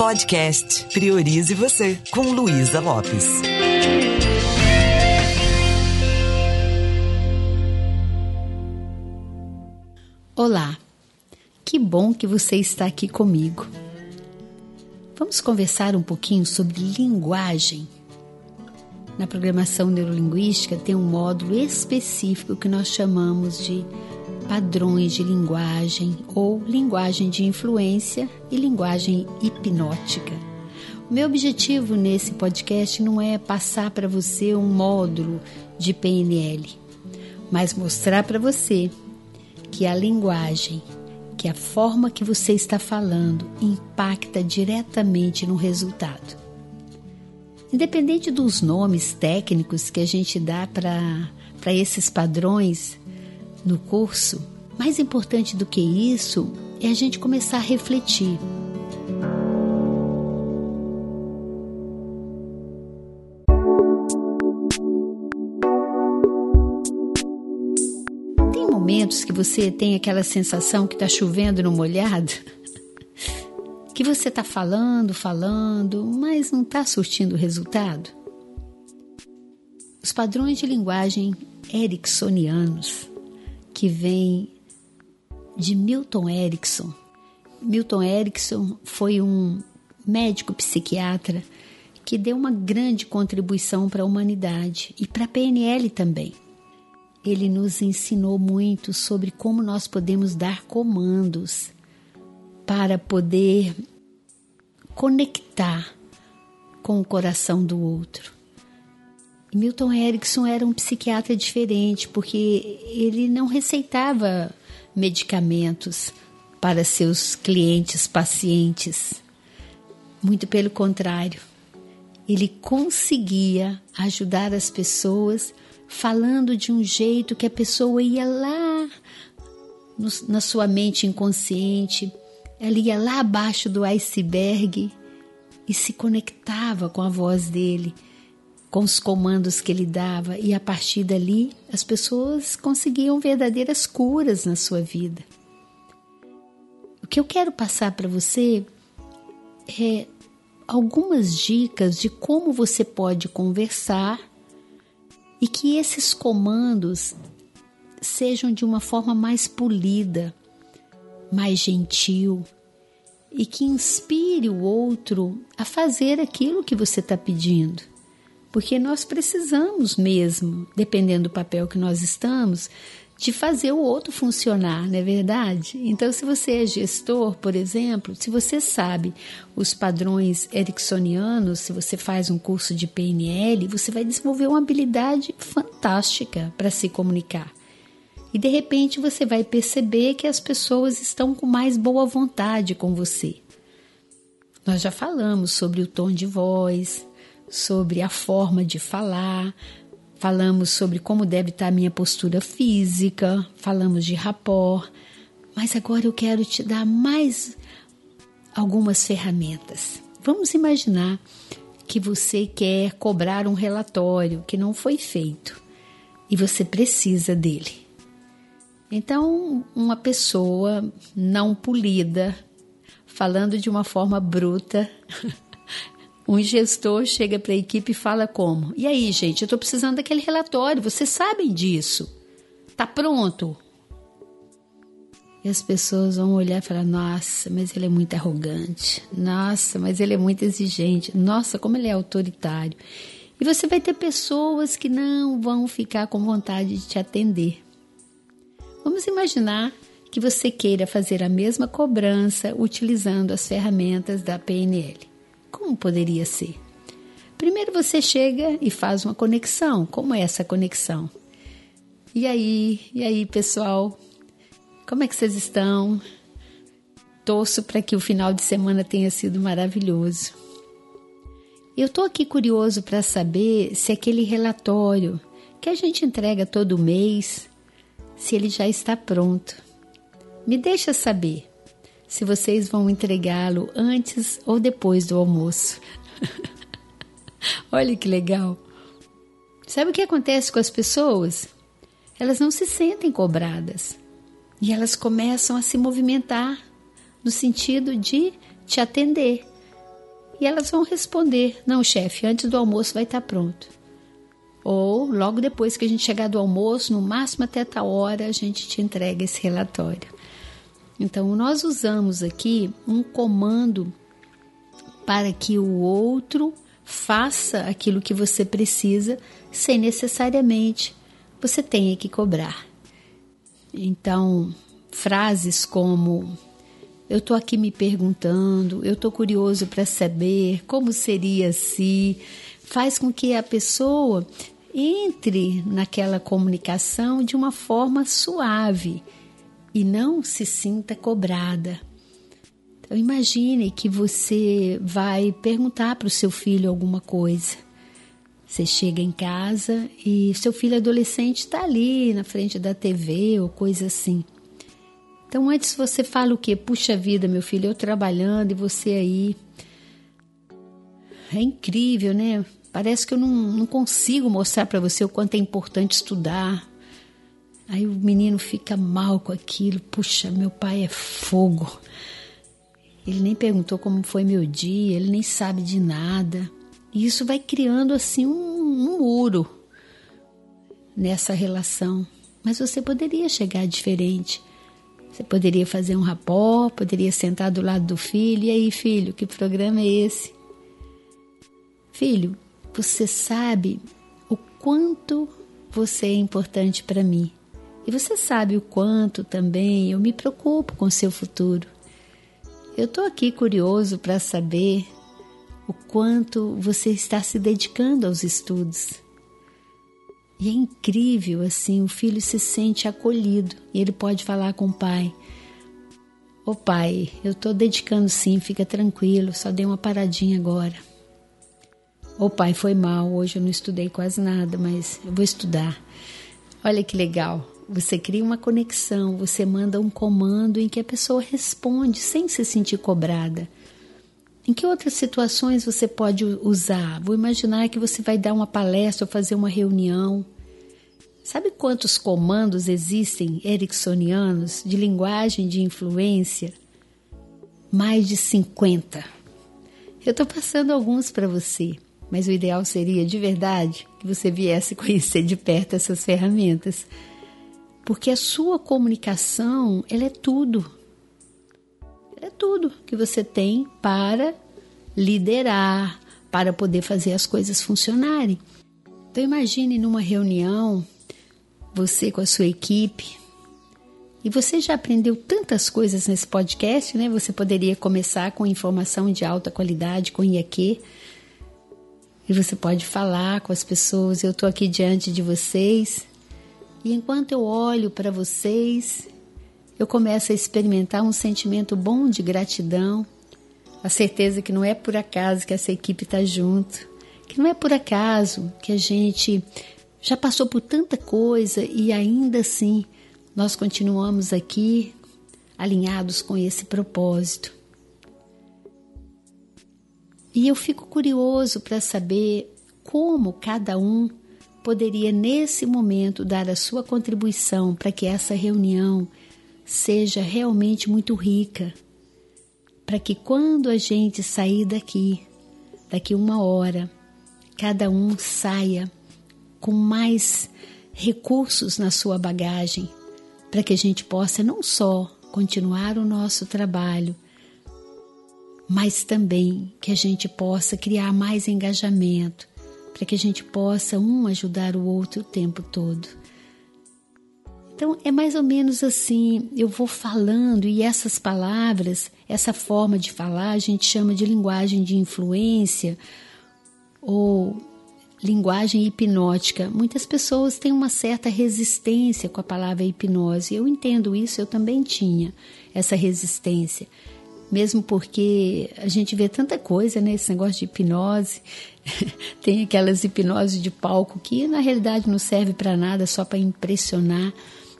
Podcast Priorize Você, com Luísa Lopes. Olá, que bom que você está aqui comigo. Vamos conversar um pouquinho sobre linguagem. Na programação neurolinguística tem um módulo específico que nós chamamos de padrões de linguagem ou linguagem de influência e linguagem hipnótica. O meu objetivo nesse podcast não é passar para você um módulo de PNL, mas mostrar para você que a linguagem, que a forma que você está falando impacta diretamente no resultado. Independente dos nomes técnicos que a gente dá para esses padrões, no curso, mais importante do que isso é a gente começar a refletir. Tem momentos que você tem aquela sensação que está chovendo no molhado? Que você está falando, falando, mas não está surtindo resultado? Os padrões de linguagem ericksonianos que vem de Milton Erickson. Milton Erickson foi um médico psiquiatra que deu uma grande contribuição para a humanidade e para a PNL também. Ele nos ensinou muito sobre como nós podemos dar comandos para poder conectar com o coração do outro. Milton Erickson era um psiquiatra diferente, porque ele não receitava medicamentos para seus clientes, pacientes. Muito pelo contrário, ele conseguia ajudar as pessoas falando de um jeito que a pessoa ia lá no, na sua mente inconsciente, ela ia lá abaixo do iceberg e se conectava com a voz dele com os comandos que ele dava, e a partir dali as pessoas conseguiam verdadeiras curas na sua vida. O que eu quero passar para você é algumas dicas de como você pode conversar e que esses comandos sejam de uma forma mais polida, mais gentil e que inspire o outro a fazer aquilo que você está pedindo porque nós precisamos mesmo, dependendo do papel que nós estamos, de fazer o outro funcionar, não é verdade? Então, se você é gestor, por exemplo, se você sabe os padrões ericksonianos, se você faz um curso de PNL, você vai desenvolver uma habilidade fantástica para se comunicar. E de repente você vai perceber que as pessoas estão com mais boa vontade com você. Nós já falamos sobre o tom de voz, sobre a forma de falar, falamos sobre como deve estar a minha postura física, falamos de rapport, mas agora eu quero te dar mais algumas ferramentas. Vamos imaginar que você quer cobrar um relatório que não foi feito e você precisa dele. Então, uma pessoa não polida, falando de uma forma bruta, Um gestor chega para a equipe e fala como? E aí, gente, eu estou precisando daquele relatório, vocês sabem disso. Tá pronto? E as pessoas vão olhar e falar: nossa, mas ele é muito arrogante. Nossa, mas ele é muito exigente. Nossa, como ele é autoritário. E você vai ter pessoas que não vão ficar com vontade de te atender. Vamos imaginar que você queira fazer a mesma cobrança utilizando as ferramentas da PNL. Como poderia ser? Primeiro você chega e faz uma conexão. Como é essa conexão? E aí, e aí, pessoal? Como é que vocês estão? Torço para que o final de semana tenha sido maravilhoso. Eu estou aqui curioso para saber se aquele relatório que a gente entrega todo mês, se ele já está pronto. Me deixa saber se vocês vão entregá-lo antes ou depois do almoço. Olha que legal. Sabe o que acontece com as pessoas? Elas não se sentem cobradas e elas começam a se movimentar no sentido de te atender. E elas vão responder: Não, chefe, antes do almoço vai estar pronto. Ou logo depois que a gente chegar do almoço, no máximo até tal hora, a gente te entrega esse relatório. Então, nós usamos aqui um comando para que o outro faça aquilo que você precisa sem necessariamente você tenha que cobrar. Então, frases como eu estou aqui me perguntando, eu estou curioso para saber como seria se, faz com que a pessoa entre naquela comunicação de uma forma suave e não se sinta cobrada. Então, imagine que você vai perguntar para o seu filho alguma coisa. Você chega em casa e seu filho adolescente está ali na frente da TV ou coisa assim. Então, antes você fala o quê? Puxa vida, meu filho, eu trabalhando e você aí. É incrível, né? Parece que eu não, não consigo mostrar para você o quanto é importante estudar. Aí o menino fica mal com aquilo. Puxa, meu pai é fogo. Ele nem perguntou como foi meu dia, ele nem sabe de nada. E isso vai criando assim um, um muro nessa relação. Mas você poderia chegar diferente. Você poderia fazer um rapó, poderia sentar do lado do filho. E aí, filho, que programa é esse? Filho, você sabe o quanto você é importante para mim. E você sabe o quanto também eu me preocupo com seu futuro. Eu estou aqui curioso para saber o quanto você está se dedicando aos estudos. E é incrível assim, o filho se sente acolhido e ele pode falar com o pai: Ô pai, eu estou dedicando sim, fica tranquilo, só dei uma paradinha agora. Ô pai, foi mal, hoje eu não estudei quase nada, mas eu vou estudar. Olha que legal. Você cria uma conexão, você manda um comando em que a pessoa responde sem se sentir cobrada. Em que outras situações você pode usar? Vou imaginar que você vai dar uma palestra ou fazer uma reunião. Sabe quantos comandos existem ericksonianos de linguagem de influência? Mais de 50. Eu estou passando alguns para você, mas o ideal seria, de verdade, que você viesse conhecer de perto essas ferramentas. Porque a sua comunicação, ela é tudo é tudo que você tem para liderar, para poder fazer as coisas funcionarem. Então imagine numa reunião, você com a sua equipe, e você já aprendeu tantas coisas nesse podcast, né? Você poderia começar com informação de alta qualidade, com IAQ. E você pode falar com as pessoas, eu estou aqui diante de vocês. E enquanto eu olho para vocês, eu começo a experimentar um sentimento bom de gratidão, a certeza que não é por acaso que essa equipe está junto, que não é por acaso que a gente já passou por tanta coisa e ainda assim nós continuamos aqui alinhados com esse propósito. E eu fico curioso para saber como cada um poderia nesse momento dar a sua contribuição para que essa reunião seja realmente muito rica, para que quando a gente sair daqui, daqui uma hora, cada um saia com mais recursos na sua bagagem, para que a gente possa não só continuar o nosso trabalho, mas também que a gente possa criar mais engajamento, para que a gente possa um ajudar o outro o tempo todo. Então é mais ou menos assim, eu vou falando e essas palavras, essa forma de falar, a gente chama de linguagem de influência ou linguagem hipnótica. Muitas pessoas têm uma certa resistência com a palavra hipnose. Eu entendo isso, eu também tinha essa resistência. Mesmo porque a gente vê tanta coisa, né? Esse negócio de hipnose. Tem aquelas hipnoses de palco que na realidade não serve para nada, só para impressionar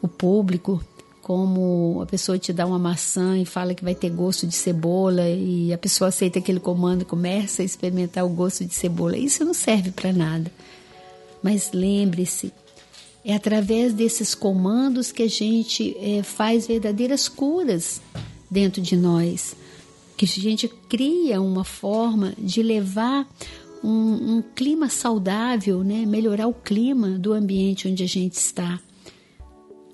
o público, como a pessoa te dá uma maçã e fala que vai ter gosto de cebola e a pessoa aceita aquele comando e começa a experimentar o gosto de cebola. Isso não serve para nada. Mas lembre-se, é através desses comandos que a gente é, faz verdadeiras curas dentro de nós, a gente cria uma forma de levar um, um clima saudável, né? melhorar o clima do ambiente onde a gente está.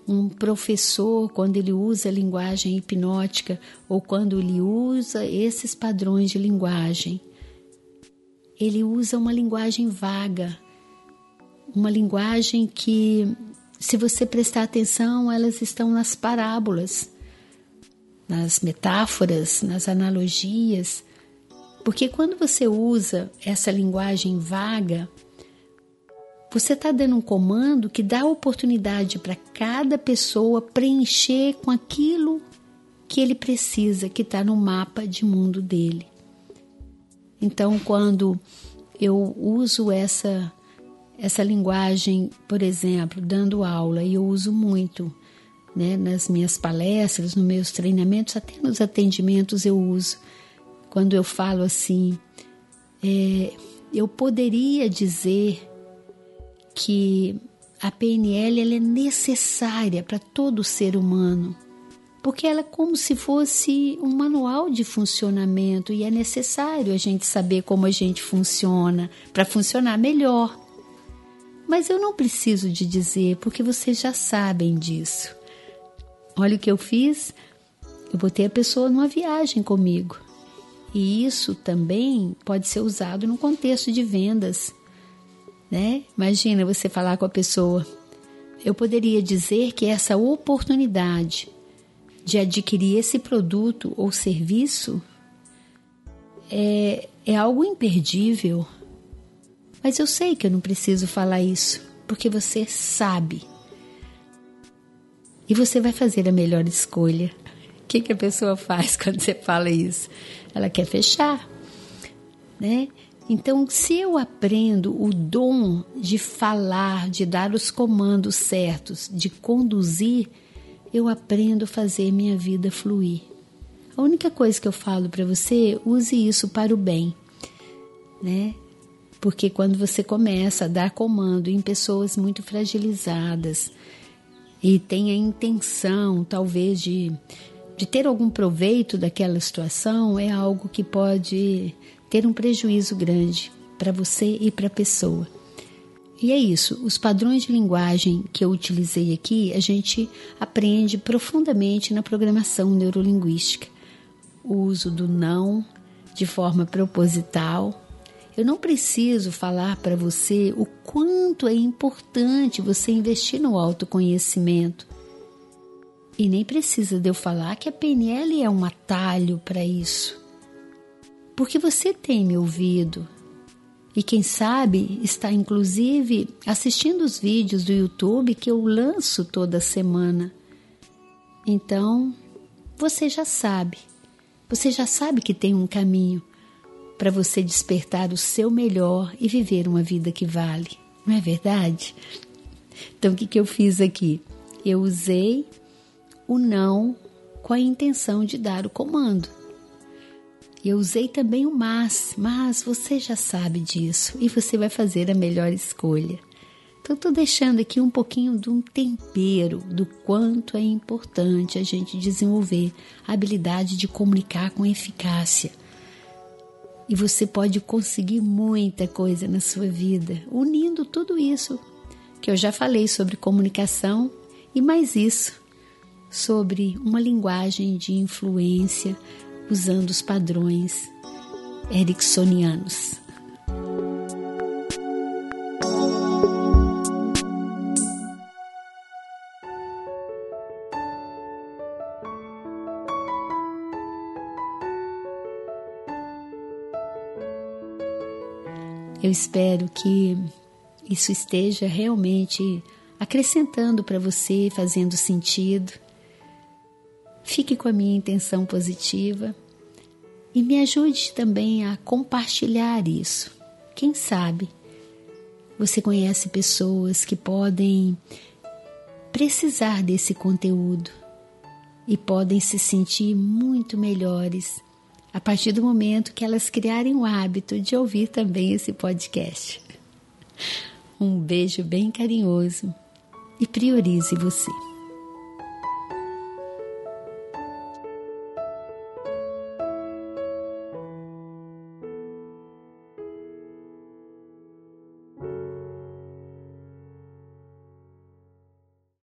Um professor, quando ele usa a linguagem hipnótica ou quando ele usa esses padrões de linguagem, ele usa uma linguagem vaga, uma linguagem que, se você prestar atenção, elas estão nas parábolas, nas metáforas, nas analogias. Porque quando você usa essa linguagem vaga, você está dando um comando que dá oportunidade para cada pessoa preencher com aquilo que ele precisa, que está no mapa de mundo dele. Então, quando eu uso essa essa linguagem, por exemplo, dando aula, e eu uso muito, né, nas minhas palestras, nos meus treinamentos, até nos atendimentos eu uso. Quando eu falo assim, é, eu poderia dizer que a PNL ela é necessária para todo ser humano porque ela é como se fosse um manual de funcionamento e é necessário a gente saber como a gente funciona para funcionar melhor. Mas eu não preciso de dizer, porque vocês já sabem disso. Olha o que eu fiz. Eu botei a pessoa numa viagem comigo. E isso também pode ser usado no contexto de vendas, né? Imagina você falar com a pessoa. Eu poderia dizer que essa oportunidade de adquirir esse produto ou serviço é, é algo imperdível. Mas eu sei que eu não preciso falar isso, porque você sabe. E você vai fazer a melhor escolha. O que, que a pessoa faz quando você fala isso? Ela quer fechar, né? Então, se eu aprendo o dom de falar, de dar os comandos certos, de conduzir, eu aprendo a fazer minha vida fluir. A única coisa que eu falo para você, use isso para o bem, né? Porque quando você começa a dar comando em pessoas muito fragilizadas e tem a intenção, talvez, de, de ter algum proveito daquela situação, é algo que pode ter um prejuízo grande para você e para a pessoa. E é isso, os padrões de linguagem que eu utilizei aqui, a gente aprende profundamente na programação neurolinguística. O uso do não de forma proposital. Eu não preciso falar para você o quanto é importante você investir no autoconhecimento. E nem precisa de eu falar que a PNL é um atalho para isso. Porque você tem me ouvido, e quem sabe está inclusive assistindo os vídeos do YouTube que eu lanço toda semana. Então, você já sabe. Você já sabe que tem um caminho para você despertar o seu melhor e viver uma vida que vale. Não é verdade? Então, o que, que eu fiz aqui? Eu usei o não com a intenção de dar o comando. Eu usei também o mas, mas você já sabe disso e você vai fazer a melhor escolha. Então, estou deixando aqui um pouquinho de um tempero do quanto é importante a gente desenvolver a habilidade de comunicar com eficácia. E você pode conseguir muita coisa na sua vida unindo tudo isso que eu já falei sobre comunicação e mais isso, sobre uma linguagem de influência, usando os padrões ericksonianos. Eu espero que isso esteja realmente acrescentando para você, fazendo sentido Fique com a minha intenção positiva e me ajude também a compartilhar isso. Quem sabe você conhece pessoas que podem precisar desse conteúdo e podem se sentir muito melhores a partir do momento que elas criarem o hábito de ouvir também esse podcast. Um beijo bem carinhoso e priorize você.